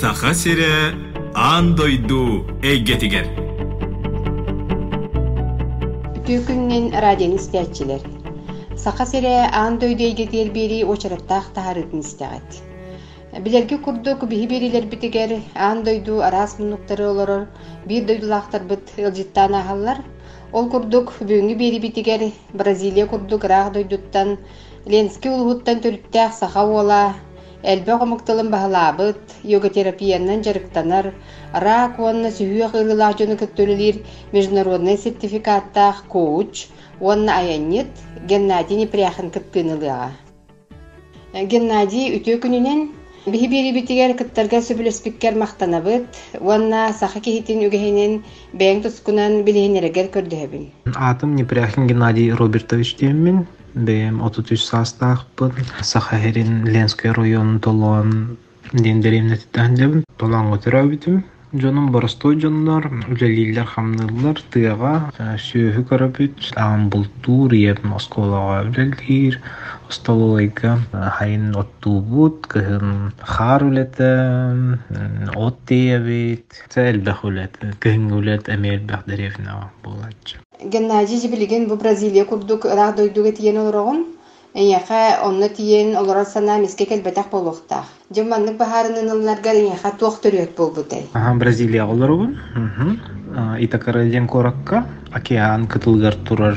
Саха сире аан дойду эйгетигер. Түкүннен радион истәчилер. Саха сере аан дөйдөйге диэлбери очараттаах тахарытын истәгәт. Билерге курдук биһи берилер битигер аан дойду араас мунуктары олорор бир дойдулаахтар быт ылжыттаан аһаллар. Ол курдук бүгүнгү бери битигер Бразилия курдук раах дойдуттан Ленски улуһуттан төрүттәэх саха уола Элбе хомукталын баһалаабыт, йога терапиянан жарыктанар, рак уонна сүһүө кырылаах жону көттөлүлир международный сертификаттаах коуч, уонна аяннит Геннадий Непряхин кыттыынылыаға. Геннадий үтө күнүнен биһи бири битигер кыттарга сөбүлеспиккер мактанабыт, уонна саха кихитин үгэһинин бэйң тускунан билиһинерегер көрдөһөбүн. Атым Непряхин Геннадий Робертович диэммин. Бэм 33 састаахпын. Сахахерин Ленский район толуан ден беремнетиттен дебин. Толан өтөрөбүтүм. Жонун боростой жоннор, үлелилер хамнылар тыга сүйөһү көрөбүт. Ам бултур еп Москвага үлелир. Столойга хайын оттуубут, кыһын хаар үлете, от диебит. Сэлбэх үлете, кыһын эмелбэх деревна булачы. Геннадий жибилиген бу Бразилия курдук раах дойдуга тиен олорогун. Эйяха онно тиен олорор сана миске келбетак болуктаах. Жуманнык бахарынын ылларга эйяха туох төрүөт болбутай. Ага, Бразилия олорогун. Итакарален коракка, океан кытылгар турар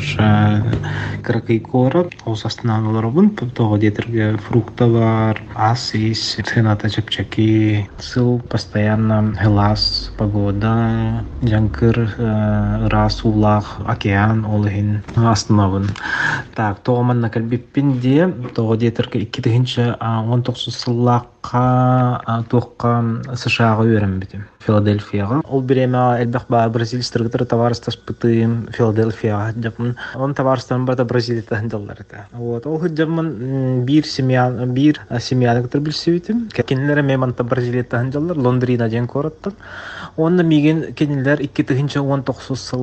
кракый корак, ол астынан олорогун, того детерге фрукта бар, асис, цената чепчаки, сыл постоянно глаз, погода, жанкыр, рас улах, океан олыхин астынабын. Так, того манна калбиппин де, того детерге 2019 сыллаққа туаққа США-ға үйренбедім. Филадельфияға. Ол биреме элбэх ба бразилистер товарыстас пытым Филадельфияға жапын. Он товарыстан барда Бразилия хандаллар это. Вот. Ол жапын бир семья бир семьяны кытыр билсебитим. Кенлер меманта Бразилия хандаллар Лондрина ден кораттан. Онда миген кенлер 2019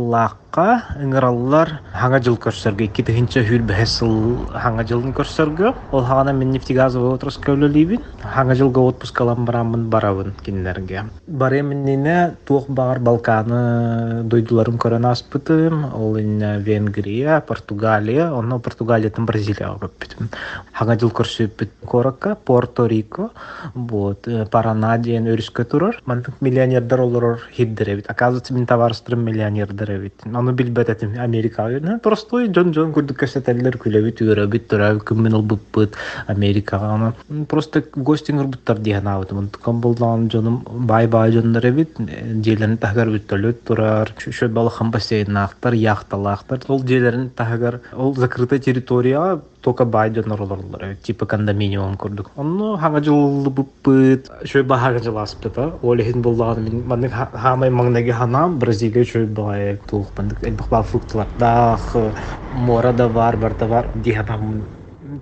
сыллаққа ыңыраллар хаңа жыл көрсөргө 2000 хүл бэсыл хаңа жылын көрсөргө. Ол хана мен нефтегазовый отрасль көлөлибин. Хаңа жылга отпуск алам барамын барабын кинлерге. Бареминне туох бар Балканы дойдуларым көрөн аспытым. Ол Венгрия, Португалия, онно Португалиятын Бразилияга көппүтүм. Хаңа жыл көрсөппүт Коракка, Порто-Рико, вот Парана диен өрүскө турар. Мантык миллионердер олорор хиддеребит. Оказывается, товарыстырым миллионердер эбит. Аны билбететим Америкага. Простой жон жон күрдүк көсөтелер күлөбүт, үйрөбүт, турабыт, кыммен олбуппут Америкага. Аны просто гостингер буттар диген абытым. Тукан болдан жоным бай бай жондар эбит. Жээлерин тахгар бүттөлөт турар. Шө балыхан бассейнактар, яхталактар. Ол жээлерин тахгар ол закрытая территория только бай жонор олорлар. Типа кондоминиум курдук. Онно хага жыл буппыт. Шө ба хага жыл аспыта. Олехин болдан мен мандык хамай маңнаги хана Бразилия шө бай тух Дах мора да бар, барта бар.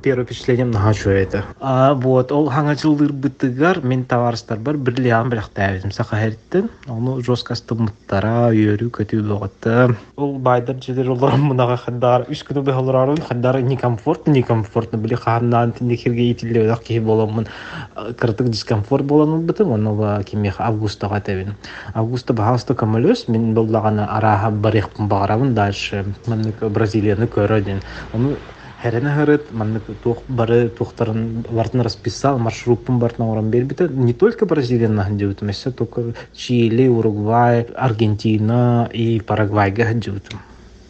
Первое впечатление наха что это. А вот ол ханга жылдыр бытыгар мен товарыстар бар бирлиан бірақ тәбизим сахаһерттен. Оны жестко стымыттара үйөрү көтүү болготта. Ол байдар жедер олар мынага хандар үч күнү бе олар хандар не комфортно не комфортно били ханнан тиндекерге итиле дак ки боломун кыртык дискомфорт болон бытым оны ба кими августага тебин. Августа бахаста камалөс мен боллагана араха барих багарабын дальше мен Бразилияны көрөдүн. Оны Хәрәнә хәрәт, манны тух бары тухтарын вартын расписал, маршрутын бартын оран бербите. Не только Бразилия нахандиут, место только Чили, Уругвай, Аргентина и Парагвай гахандиут.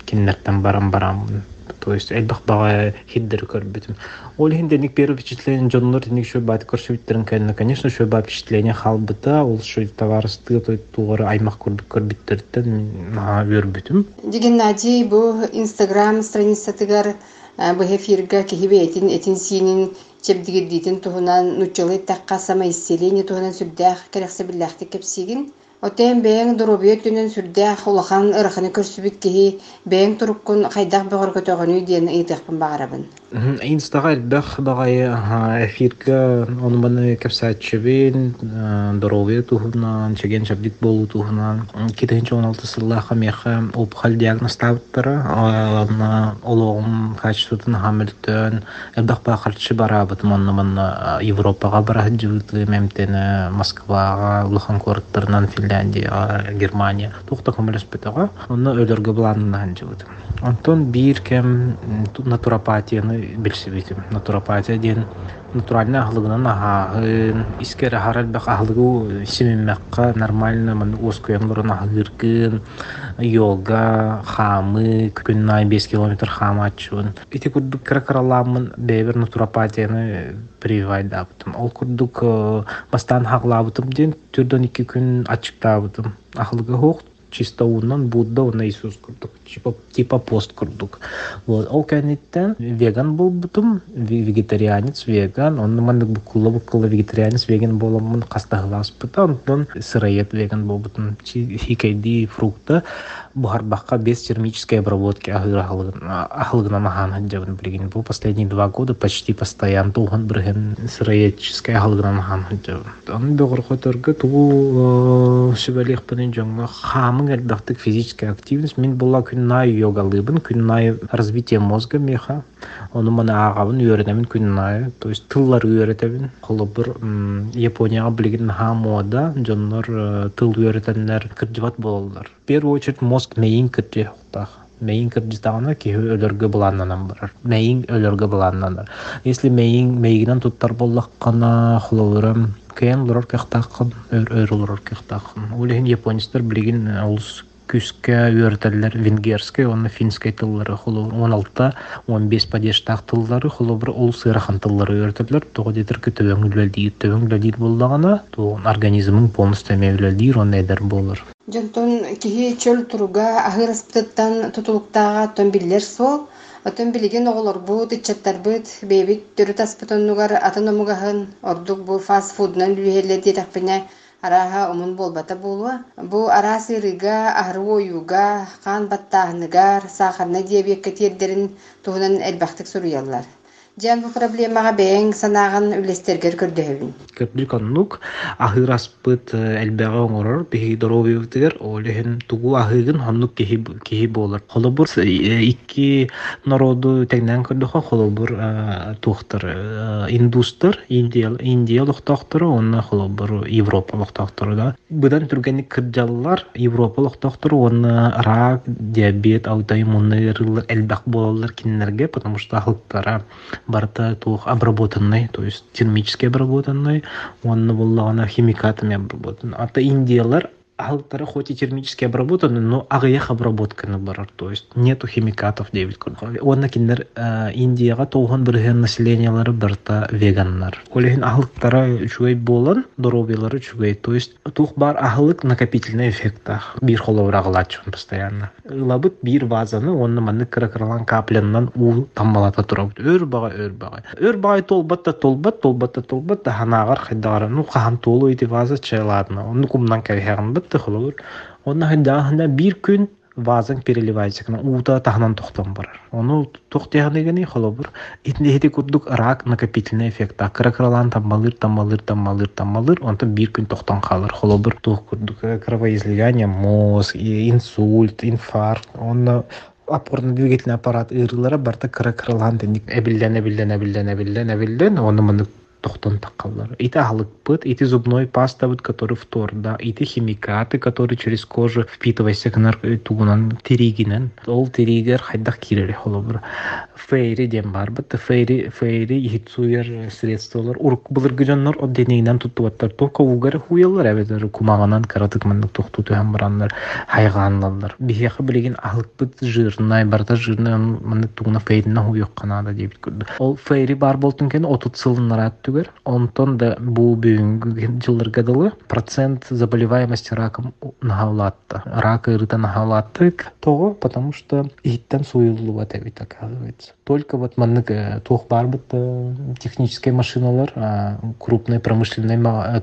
Киннертен барам-барам. То есть элбах бага хиддер көрбүтүм. Ол хинденик первое впечатление жоннор тиник шо бат көрсөбүттерин кайна. Конечно, шо бат впечатление халбыта, ол шо товарысты той тугары аймак көрбүт көрбүттерден ма көрбүтүм. Геннадий бу Инстаграм страница тыгар бу эфирга кихибе этин синин чепдигиддитин туһунан нуччылы такка сама исселение туһунан сүрдэх керексе биллахты кепсигин Отен бэйэн дурубиет түнен сүрдэх улахан ыраханы көрсүбүт киһи бэйэн туруккун хайдах бөгөр көтөгөнүү диэн ыйтыахпын баарабын Инстага элбэх дагай эфирге онуманы кепсаатчыбин здоровье туһунан чеген чабдик болу туһунан китинче он алты сыллаха меха опухоль диагноз табыттара онна ологум качествотун хамилтön элбэх бахарчы барабыт манна манна европага бара жыбыты мемтене москвага улахан корттарынан финляндияга германия тухта комелеспетага онна өлөргө буланынан жыбыт онтон бир кем натуропатияны билсибитим натуропатия диэн натуральный ахлыгынан аһааһын искер ахарал бак ахлыгу симиммекка нормально ман оскуямлорун ахыгыркын йога хамы күннай бес километр хам ачуун ити курдук кракаралаамын бэбер натуропатияны привайдаабытым ол курдук бастан хаглаабытым диэн күн ачыктаабытым чисто унан будда уна Иисус курдук типа типа пост курдук. Вот. Ол кәниттен веган болбутум вегетарианец веган. Он мандык букулла букулла вегетарианец веган боламын кастагыласпыта онтон сыроед веган болбутум хикейди фрукта бухарбакка без термической обработки ахылгынан ахан жабын билген бу последние два года почти постоянно туган бирген сыроедческой ахылгынан ахан жабын он бөгөр которга тугу сүбәлих пенен жоңга хамын элбахтык физическая активность мен була күннай йогалыбын күннай развитие мозга меха оны мана агабын үйренемин күннай то есть тыллар үйрөтебин холобур японияга билген хамода жоннор тыл үйрөтеннер кырдыбат бололар в первую очередь мозг мейин кырдый хуктах мейин кырдыстагана ки өлөргө буланнанан барар мейин өлөргө буланнанар если мейин мейгинен туттар боллаккана холобурам кээн лорор кехтааккын өр лорор кехтааккын улихин японецтер билигин улус күскә үйрәтәләр венгерский, оны финский тыллары хулу 16 15 падештак тыллары хулу бер ул сырахан тыллары үйрәтәләр. Тугы дитер ки төбәң ди, төбәң ди булдагана, ту организмың полностью мәвләди, он эдер булыр. Жонтон киһи чөл туруга ахырыспыттан тутулуктаага томбиллер сол, Отон билеген оголор бу тичаттар быт бебит төрү таспытоннугар атын омугаһын ордук бу фаст фуднан бүһеллер диэтахпине араха омун болбата булуа. Бу ара сырыга, ахры кан баттааһыныгар, сахарна диабетка тиердерин туһунан элбахтык суруяллар. Жан бу проблемага бэйин санаагын үлестергер көрдөһөбүн. Көрдүк оннук ахыраспыт элбеге оңорор бихи доровиевтигер олехин тугу ахыгын хоннук кихи кихи болор. Холобур икки народу тегнен көрдөхө холобур тухтар индустар индия индия лохтохтор онна холобур европа лохтохтор да. Будан түргенник кыржаллар европа лохтохтор онна рак диабет аутоиммунный элбак бололар киннерге потому что ахылтара барта тух обработанный, то есть термически обработанный, он буллагана химикатами обработан. Ата индиялар Алтары хоть и термически обработаны, но агыях обработканы барар, то есть нету химикатов девять Онна киндер Индияга толган бирген населениялары барта веганнар. Олехин ахлыктара чугай болан, доробиялары чугай, то есть тух бар ахлык накопительный эффекта. Бир холоврагылачын постоянно. Лабыт бир вазаны, онны манны кыракырлан капленнан у таммалата турабыт. Өр бага, өр бага. Өр бага толбатта толбат, толбатта толбат, да ханагар хайдагар, ну хахан толу ити ваза чайладна. Онны кумнан кайхаган бит тыхыл olur. Онна хындаахында бир күн вазың переливайся кана ута тахнан тохтон барар. Ону тохтяганы холобур. Итне хети курдук рак накопительный эффект. Кракралан тамалыр, тамалыр, тамалыр, тамалыр, онта бир күн тохтон калыр. Холобур тох курдук кровоизлияние, мозг, инсульт, инфаркт, онна опорно-двигательный аппарат ырылары барта кракралан деник эбиллен, эбиллен, эбиллен, эбиллен, эбиллен, оны мыны тохтон таккаллар. Ити пыт, ити зубной паста, вот, который втор, да, ити химикаты, которые через кожу впитывайся к тугунан теригинен. Ол теригер хайдах кирере холобур. Фейри дем бар, бит фейри фейри хитсуер средстволар урк булыр гыжаннар о денейнен туттубаттар. Тока угар хуялар эбетер кумаганан каратык мандык тохту туян бараннар хайганлар. Бихеха билеген пыт жирнай барда жирнай мандык тугуна фейрина хуйок канада дебит Ол фейри бар болтун кен отут сылынар көрдүгөр онтон да бу бүгүнкү жылдарга дылы процент заболеваемости раком нахалатта рак ырыта нахалатты того потому что иттен суюлубат эбит оказывается. Только вот маннык э, туох барбыт э, технические машиналар крупный промышленный э,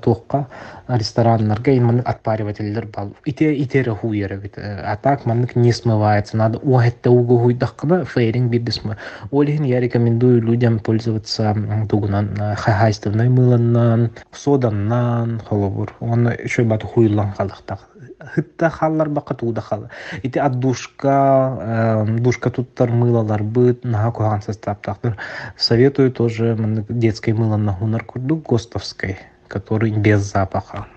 туохка рестораннарга именно отпаривательдер бал ите итере хуйера бит а так маннык не смывается надо уахетте угу хуйдахкана фейринг бидисма олихин я рекомендую людям пользоваться тугунан хахайстывной мыланнан соданнан холобур он еще бату хуйлан халыктак хытта халлар бака тууда хал ити отдушка душка туттар мылалар быт наха куган составтактыр советую тоже детской мыло на гунар курдук гостовской Который без запаха.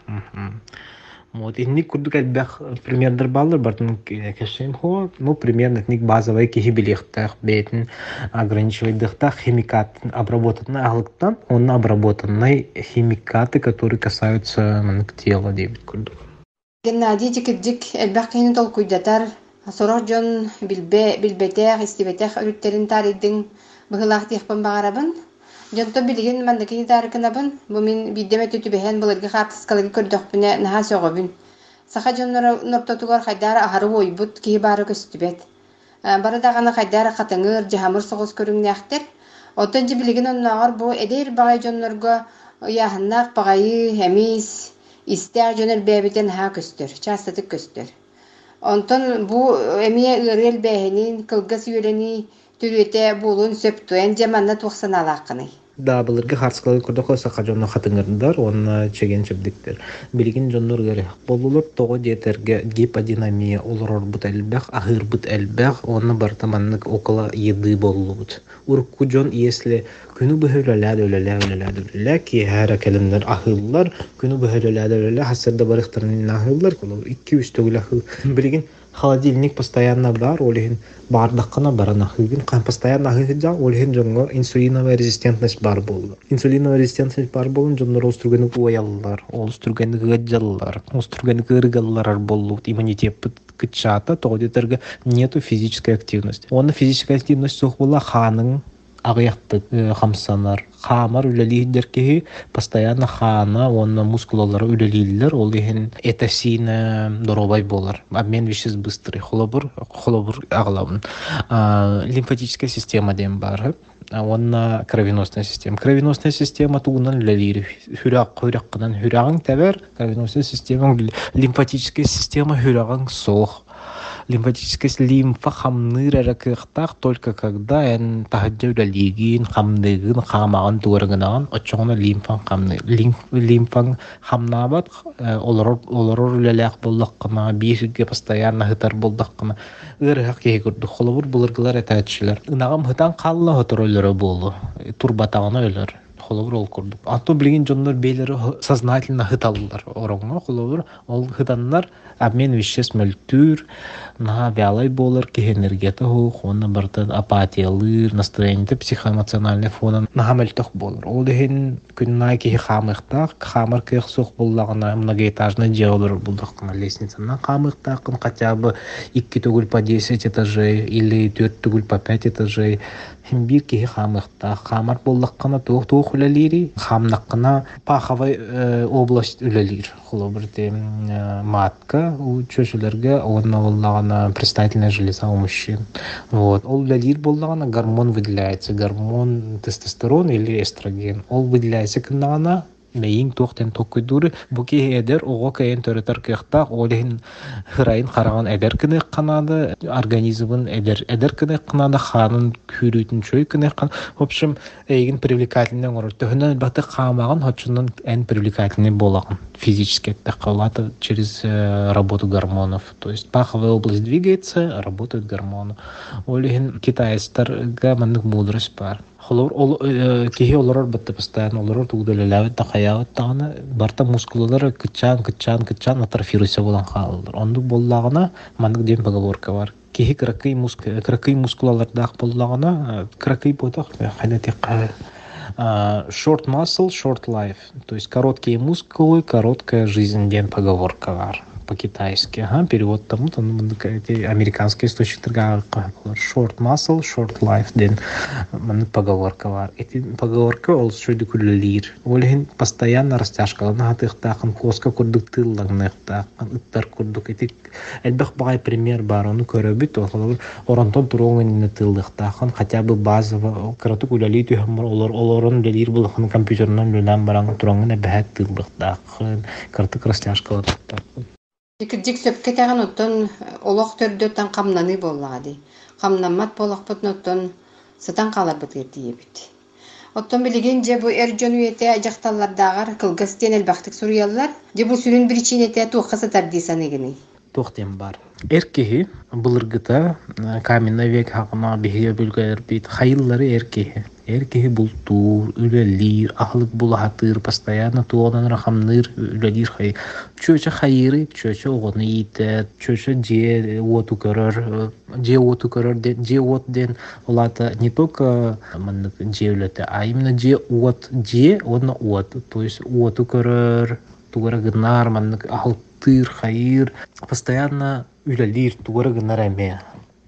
Вот инник курдук элбэх примердер баллар бартын кешем хо ну примерно ник базовый кихи билехтах бетин ограничивать химикат обработанный аглыктан он обработанный химикаты которые касаются тела дебит курдук Геннадий дикирдик элбэхкини толкуйдатар сорор дьон билбе билбетех истибетех өрүттерин тариддин быһылаах тиэхпин баҕарабын дьонто билигин мандакини таарыкынабын бу мин биддеме түтүбэһэн былыргы хаапсыскалыгы көрдөхпүнэ наһаа сөҕөбүн саха дьон нортотугор хайдаара аһары уойбут киһи баары көстүбэт. Бары дагана хайдаара хатыҥыр дьаһамыр соҕус көрүҥнээхтер отон дьи билигин оннооҕор бу эдейр баҕай дьоннорго ыяһыннаах баҕайы эмиис истээр дьонер бэбитен хаа көстөр частатык көстөр. Онтон бу эмие ырыэл бээһинин кылгас үөрени түрүөтэ булун сөптуэн жаманна туохсанаалааккыный да былыргы харскалы курдоко сака жонно хатыңырдар онна чеген чебдиктер билигин жоннор гере болулур того диетерге гиподинамия олорор бут элбэх ахыр бут бартаманнык около еды боллубут. Урку жон если күнү бөһөлөләдө өлөлә өлөләдө өлөлә ки ахыллар күнү бөһөлөләдө өлөлә хасырда барыктарын ахыллар колор 2-3 төгүл ахыл билигин холодильник постоянно бар олихин бардаккана барана. Кан постоянно хыгыджа олихин жоңго инсулиновая резистентность бар болду инсулиновая резистентность бар болун жондор остургени уяллар олустургени гыджаллар остургени кыргаллар болду иммунитет кычата тоодетерге нету физической активности. Оны физическая активность сух була ханың агыяктык хамсанар. Хаамар үлелиидер киһи постоянно хаана онна мускулалары үлелииллер ол иһин этосина доробай болар обмен веществ быстрый холобур холобур аглабын лимфатическая система дем бар онна кровеносная система. Кровеносная система тугунан үлелиир хүрак хүраккынан хүрагың тәбер кровеносная система лимфатическая система хүрагың соох. Лимфатическая лимфа хамныр эракыктак только когда эн тахаджа лигин хамдыгын хамаган тугарыгынаган очоңна лимфан хамны лимфан хамнабат олорор олорор үлелек боллаккына бирге постоянно хытар болдаккына ырыхак кеге көрдүк холобур булыргылар этаатчылар ынагам хытан калла хотороллору болу турбатагана өлөр. Холовур ол курдук. Анту билген жоннор бейлери сознательно хыталлар. Ороңо холовур ол хытаннар обмен веществ мөлтүр наха вялай болар кихенергета хух онна бартан апатиялыр настроениете психоэмоциональный фонан наха мөлтөх болар. Ол дехин күннай кихи хамыхтак хамыр кых сух буллагына многоэтажный делалар булдакына лестницанан хамыхтакын хотя бы икки түгүл по десять этажей или төрт түгүл по пять этажей. Бир киһи хаамыахта хаамар буллаккана туох туох үлэлири. Хаамнаккана паховой э, область үлэлир. Холобырте э, матка у чөчүлерге онна боллагана представительная железа у мужчин. Вот. Ол үлэлир боллагана гормон выделяется. Гормон тестостерон или эстроген. Ол выделяется кыннагана мейин туохтен токкуйдур буки эдер ого кэйен төрөтөр кыахта олин хырайын хараган эдер кыны канады организмын эдер эдер кыны канады ханын күрүтүн чөй кыны кан в общем эйгин привлекательный ору төһөнөн баты камаган хочунун эн привлекательный болаган. Физически калата через э, работу гормонов. То есть паховая область двигается работают гормоны. Олин китайстарга мандык мудрость бар холор ол киһи олорор бытты постоянно олорор тугдөлөлөбүт тахаябыт тагына барта мускулалар кычаан кычаан кычаан атрофируйса болан хаалылар ондук боллагына мандык дем поговорка бар. Киһи кракый кракый мускулалардах боллагына кракый ботах хайда тек short muscle short life. То есть короткие мускулы короткая жизнь. Ден поговорка. Бар по-китайски, ага, перевод тому, то ну, эти американские источниктер short muscle, short life ден мын поговорка бар. Эти поговорка ол шөйді күллер. Ол хин постоянно растяжкаланы хатыктакын коска курдук тылларныктакын ыттар курдук. Эти элбэх багай пример бар, оны көрөбүт, ол оронтон туруңын тыллыктакын хотя бы базово кырату күләли түйһәм олар олорон делир булхан компьютернан лүлән баран туруңын бәһәт тыллыктакын кыртык растяжкалыктакын. Икирдик сөпке тәгән оттон олох төрдөттен камнаны боллагы. Камнаммат болохпут оттон сытан каларбыт ертиебит. Оттон билеген же бу эр жон үйете жакталлардагар кылгас тен элбахтык суруяллар, же бу сүрүн биричинете тухаса тардисанегини. Тохтем бар. Эркеһи былыргыта каменный век хакына биһиге бүлгәләр бит хайыллары эркеһи. Эркеһи бултур, үлелир, ахлык булахатыр, постоянно туодан рахамныр, үлелир хай. Чөчө хайыры, чөчө огоны итет, чөчө же оту көрөр, же оту көрөр, же от ден олата не только маннык же үлете, а именно же от, же онна от, то есть оту көрөр, тугара гынар маннык ахылтыр, хайыр, постоянно үлелир, тугара гынар эме.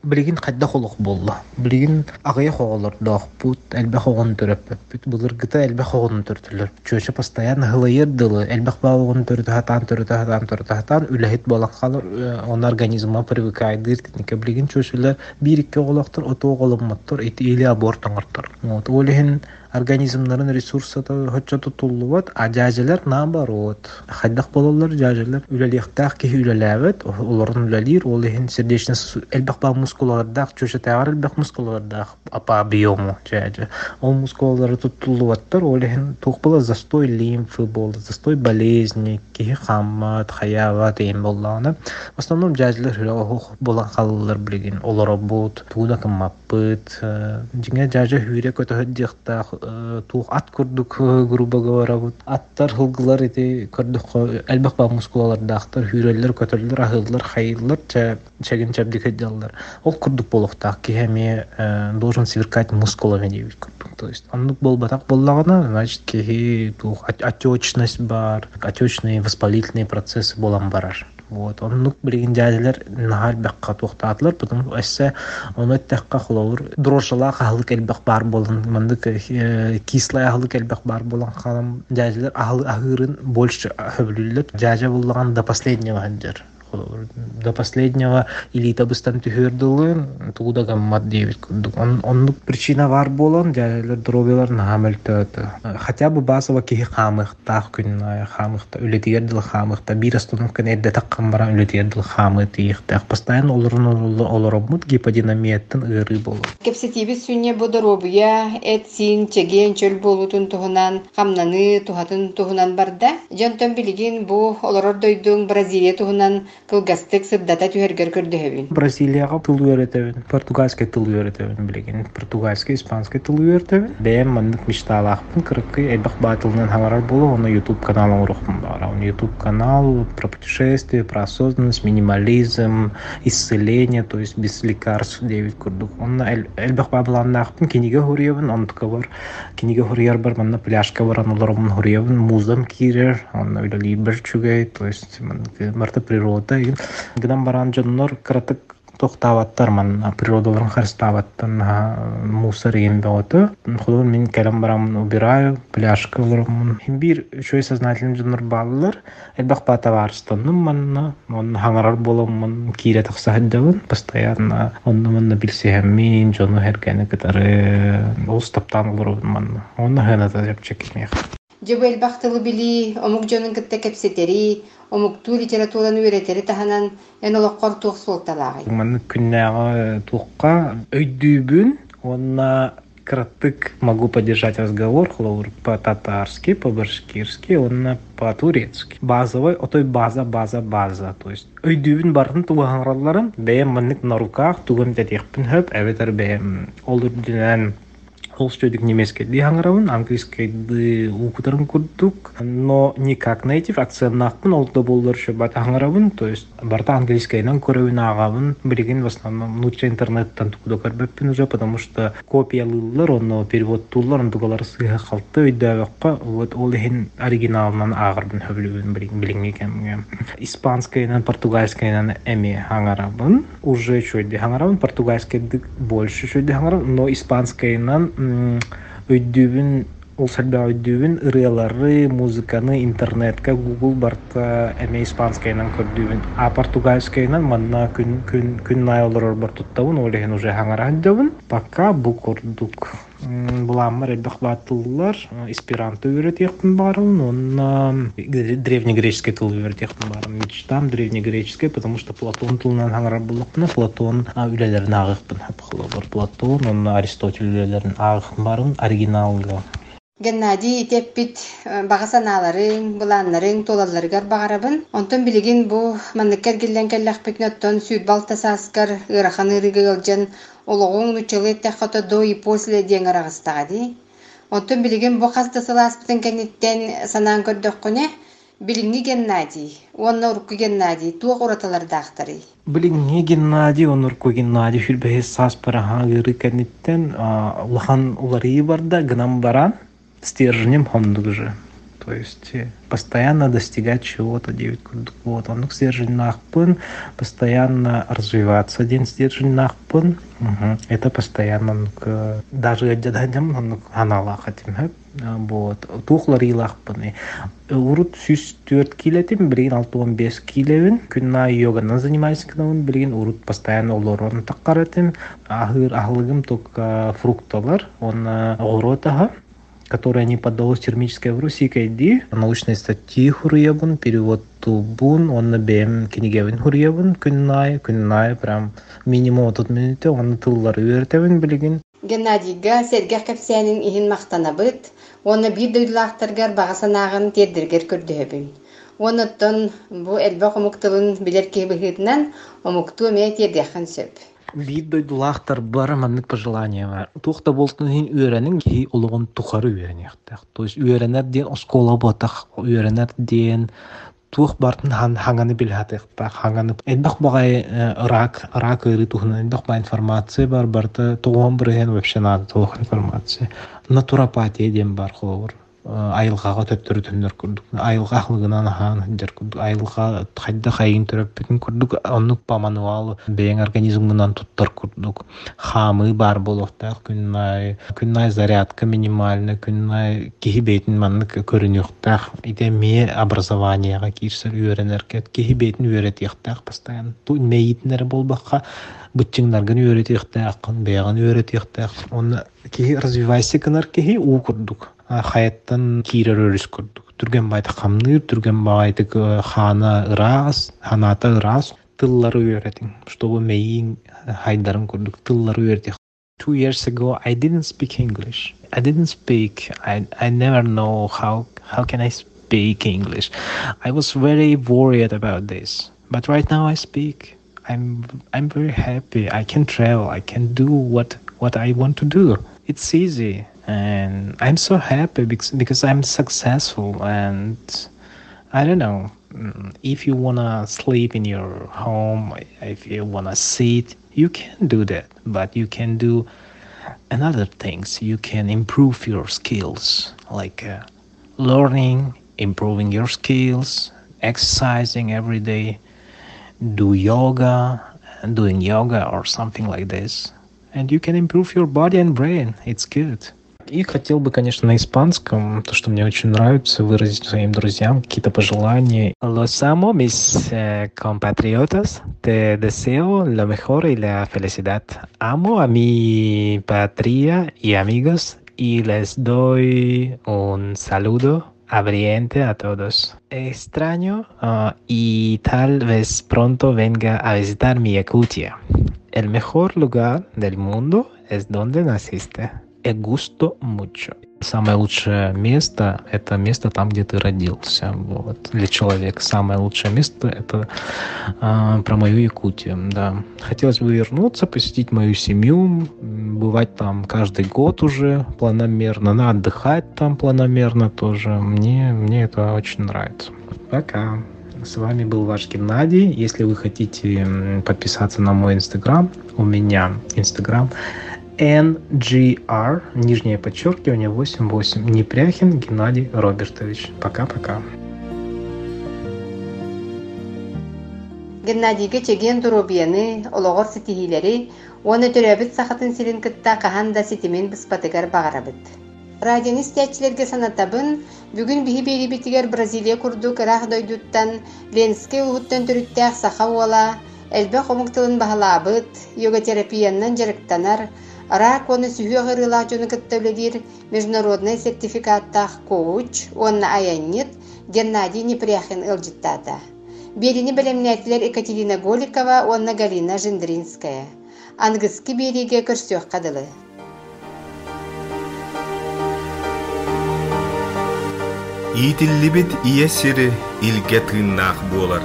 Билигин кайда холок болла. Билигин агая хоголор дохпут, элбе хогон төрөппүт, булыр гыта элбе хогон төртүлөр. Чөчө постоянно хылайыр дылы, элбе хогон төртү хатан төртү хатан төртү хатан үлехит болак калыр, он организма привыкайдыр, тинке билигин чөчөлөр бир икки голоктор, ото голоммоттор, эти или абортоңортор. Вот, олехин организмнарын ресурсы хоччо тутуллубат, а жажелер наоборот. Хайдах бололар жажелер үлеликтах ки үлеләбет, олорун үлелир, ол ихин сердечный элбах ба мускулардах, чөшө тагар элбах мускулардах, апа биому жажы. Ол мускулары тутуллубаттар, ол ихин тухпала застой лимфы болды, застой болезни, ки хаммат, хаяват эм болланы. В основном жажелер хох болан халылар билген, олоро бут, тууда кыммаппыт, жиңе жажы хүрек өтө дихтах тух ат курдук грубо говоря вот аттар хылгылар эти көрдүк элбек ба мускулалардактар хүреллер көтөллөр ахыллар хайыллар чеген чабдик жаллар. Ол курдук болохтак кихеми должен сверкать мускулами дейбит курдук то есть ондук болбатак боллагана значит кихи тух отечность бар отечные воспалительные процессы болан барар. Вот. Оннук билигин дядилер нахар тухтатлар, потому что эссе оны тәкка хулавыр. Дрожжала хахлык элбак бар болын, мандык кислая хахлык элбак бар болан халам дядилер ахлы ахырын больше хөблүллер. Дядя буллаган до последнего ханжар. До последнего или табыстан түһөрдылын тууда гаммат диэбит курдук оннук причина бар болон дялер дробелар наамелтөөтө хотя бы базово киһи хаамыхтаах күннае хаамыхта үлетигер дыл хаамыхта бир остановка эрде таккан үлетигер дыл хаамы тиихтаах постоянно олорун олоробмут гиподинамияттын ыры болот Кепсетибит сүнне бу дробуя этсин чеген чөл болутун туһунан хамнаны тухатын туһунан барда. Жонтон билигин бу олорор дойдуң Бразилия туһунан кылгастык сырдата түһәргер көрдөһөбүн Бразилияга тыл үйрөтөбүн португальский тыл үйрөтөбүн билеген португальский испанский тыл үйрөтөбүн бэм мандык мечталаахпын кырыккы элбах баатылынан хаңарар болу оны youtube каналын урухпун бара он youtube канал про путешествие про осознанность минимализм исцеление то есть без лекарств девит курдук. Онна элбах бабыланнаахпын киниге хуриябын онтука бар. Киниге хурияр бар манна пляжка бар аналарымын хуриябын музам кирер онна өйдө либер чугай то есть марта природа гынан баран жоннор кыратык тохтабаттар ман природаларын харстабаттан мусор ем беото худон мен келем барам убираю пляжка олормун бир чөй сознательный жоннор баллар элбах бата барстоннум манна он хаңарар боломун кире тахсаһаддабын постоянно онны манна билсеһэммин жону хергени кытары ол стаптан олорубун манна онна хыната жапчекимех Жебу элбахтылы били омук жонун кытта кепсетери, омуктуу литератураны үйрәтери таһанан эн олоққор туох суолталаагай. Маны күннәгы туққа өйдүүбүн, онна кратык могу поддержать разговор хловур по-татарски, по-башкирски, онна по-турецки. Базовый, отой база, база, база. То есть өйдүүбүн барын тугаңралларым, бәйем маннык на руках, тугам тәтехпін хөп, әветер бәйем олыр динен ол сөйдік немескейді аңырабын английскийді укутарын курдук но не как нейтив акцентнакпын ол да болдор бат аңырабын то есть барта английскайнан көрөбүн агабын билигин в основном лучше интернеттан тукуда көрбөппүн уже потому что копиялыылар онно переводтуулар ондугалар сыыха калты өйдөбөкка вот ол эхин оригиналынан агырбын хөбүлүбүн билиңи кемге испанскайнан португальскайнан эми аңарабын уже чойди аңарабын португальскайды больше чойди аңарабын но испанскайнан өйдүүбүн ол сальба өйдүүбүн ырыалары музыканы интернетка google барта эме испанскайнан көрдүүбүн а португальскайнан манна күн күн күн найолорор бар туттабын ол эхин уже аңарандабын пока бу курдук буламмар элбах баатыллар эсперанто үйрөтиякпын баарым онна древнегреческий тыл үйрөтиякпын баарым мечтам древнегреческий потому что платон тылынан аңарар булукпун платон үлелерин агыкпын бар платон онна аристотель үлелерин агыкпын баарым оригиналга Геннадий итеппит багасаналарың, буланнарың, толалларыгар багарабын. Онтон билигин бу манныккар киллен келлахпит ноттон сүйт балтасаскар ыраханы рыгылжан ологоң нучалы тахата до и после диңарагыстагади. Онтон билигин бу хаста саласпытын кенеттен санаан көрдөккүнэ билиңни Геннадий, онна урку Геннадий, туох ураталар дахтары. Билиңни Геннадий, он урку Геннадий хүрбэхэ сас параха гыры кенеттен улахан улары барда гынам баран стержнем хондук же. То есть постоянно достигать чего-то, 9 вот, он стержень нахпын, постоянно развиваться один стержень нахпын, это постоянно даже он анала хотим вот тухлар илахпын урут сүз төрт килетим билген алты он бес килебин күнна йоганан занимаюсь кынабын билген урут постоянно олорон таккаретим ахыр ахлыгым только фрукталар он огоротаха которое не поддалось термической в Руси кайди, научные статьи хурьебун, перевод тубун, он на бем книгевин хурьебун, күннай, күннай, прям минимум отут минуте, он тыллар үйертебин билигин. Геннадийга серге кепсенин ихин мактанабыт, оны бир дыйлактаргар багасанагын тердиргер көрдөбүн. Оныттон бу элбе комуктылын билер кебихитнен омукту ме тердехан сөп. Бит дойдулахтар бар маннык пожелания бар. Тухта болтун хин үйренин ки улугун тухары үйренектак. То есть үйренер ден оскола ботак, үйренер ден тух бартын хан ханганы билхатык бак ханганы эдбак багай рак рак ыры тухна эдбак ба информация бар барта тогон бирген вообще надо тух информация натуропатия дем бар ховор айылгаға төптөрү түндөр курдук айылга ахлыгынан ахан хынжар курдук айылга хайда хайын төрөппүтүн курдук оннук па мануал бэйң организмынан туттар курдук хамы бар болохтак күннай күннай зарядка минимальна күннай кихи бейтин маннык көрүнүктак ите ме образованияга кирсер үйренерке кихи бейтин үйрөтияктак постоянно ту мейитнер болбакка бытчыңнарган үйрөтияктак бэяган үйрөтияктак оны кихи развивайся кынар кихи уу курдук хайаттан киирер өрүс курдук түрген байты хамныр түрген байты хана ырас ханата ырас тыллары үйрәтин чтобы мейин хайдарын курдук тыллары үйрәтик two years ago I didn't speak English. I didn't speak. I, I never know how how can I speak English. I was very worried about this. But right now I speak. I'm I'm very happy. I can travel. I can do what what I want to do. It's easy and I'm so happy because because I'm successful and I don't know mm, if you wanna sleep in your home if you wanna sit you can do that. But you can do another things. You can improve your skills like uh, learning improving your skills exercising every day do yoga and doing yoga or something like this. And you can improve your body and brain. It's good И хотел бы, конечно, на испанском, то, что мне очень нравится, выразить своим друзьям какие-то пожелания. Los amo, mis eh, compatriotas. Te deseo lo mejor y la felicidad. Amo a mi patria y amigos y les doy un saludo abriente a todos. Extraño uh, y tal vez pronto venga a visitar mi Yakutia. El mejor lugar del mundo es donde naciste. Эгусто мучо. Самое лучшее место – это место там, где ты родился. Вот. Для человека самое лучшее место – это э, про мою Якутию. Да. Хотелось бы вернуться, посетить мою семью, бывать там каждый год уже планомерно, на отдыхать там планомерно тоже. Мне, мне это очень нравится. Пока. С вами был ваш Геннадий. Если вы хотите подписаться на мой инстаграм, у меня инстаграм NGR, нижнее подчеркивание 88, Непряхин Геннадий Робертович. Пока-пока. Геннадийге чеген дуробияны, олоғор ситихилери, оны төрөбіт сақатын сирин кытта кахан да ситимен быспатыгар бағарабыт. Радионист тәчилерге санатабын, бүгін биһи битигер Бразилия курдук рах дойдуттан, Ленске уһуттан төрүттәк саха уола, элбе хомуктылын баһалаабыт, йога терапияннан жарыктанар, Сүйе гырыла жөны кыттылыдир международный сертификаттах коуч, онна аяннет Геннадий Непряхин ылжыттата. Берини белемнәтилер Екатерина Голикова, онна Галина Жиндринская. Ангыски бериге көрсөк кадылы. Иитиллибит ие сири илге тыыннаах буолар.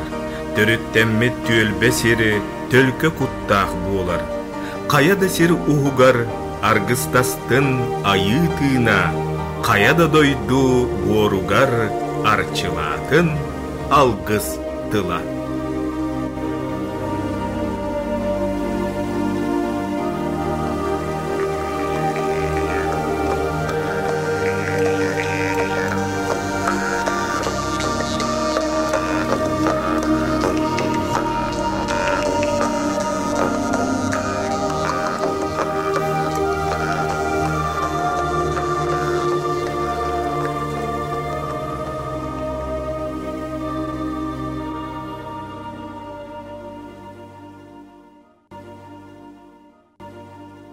Төрүттэммит түөлбе сири төлкө куттаах буолар. Каяда сир уһугар аргыстастын айы тыына, каяда дойду буоругар арчылаатын алгыс тыла.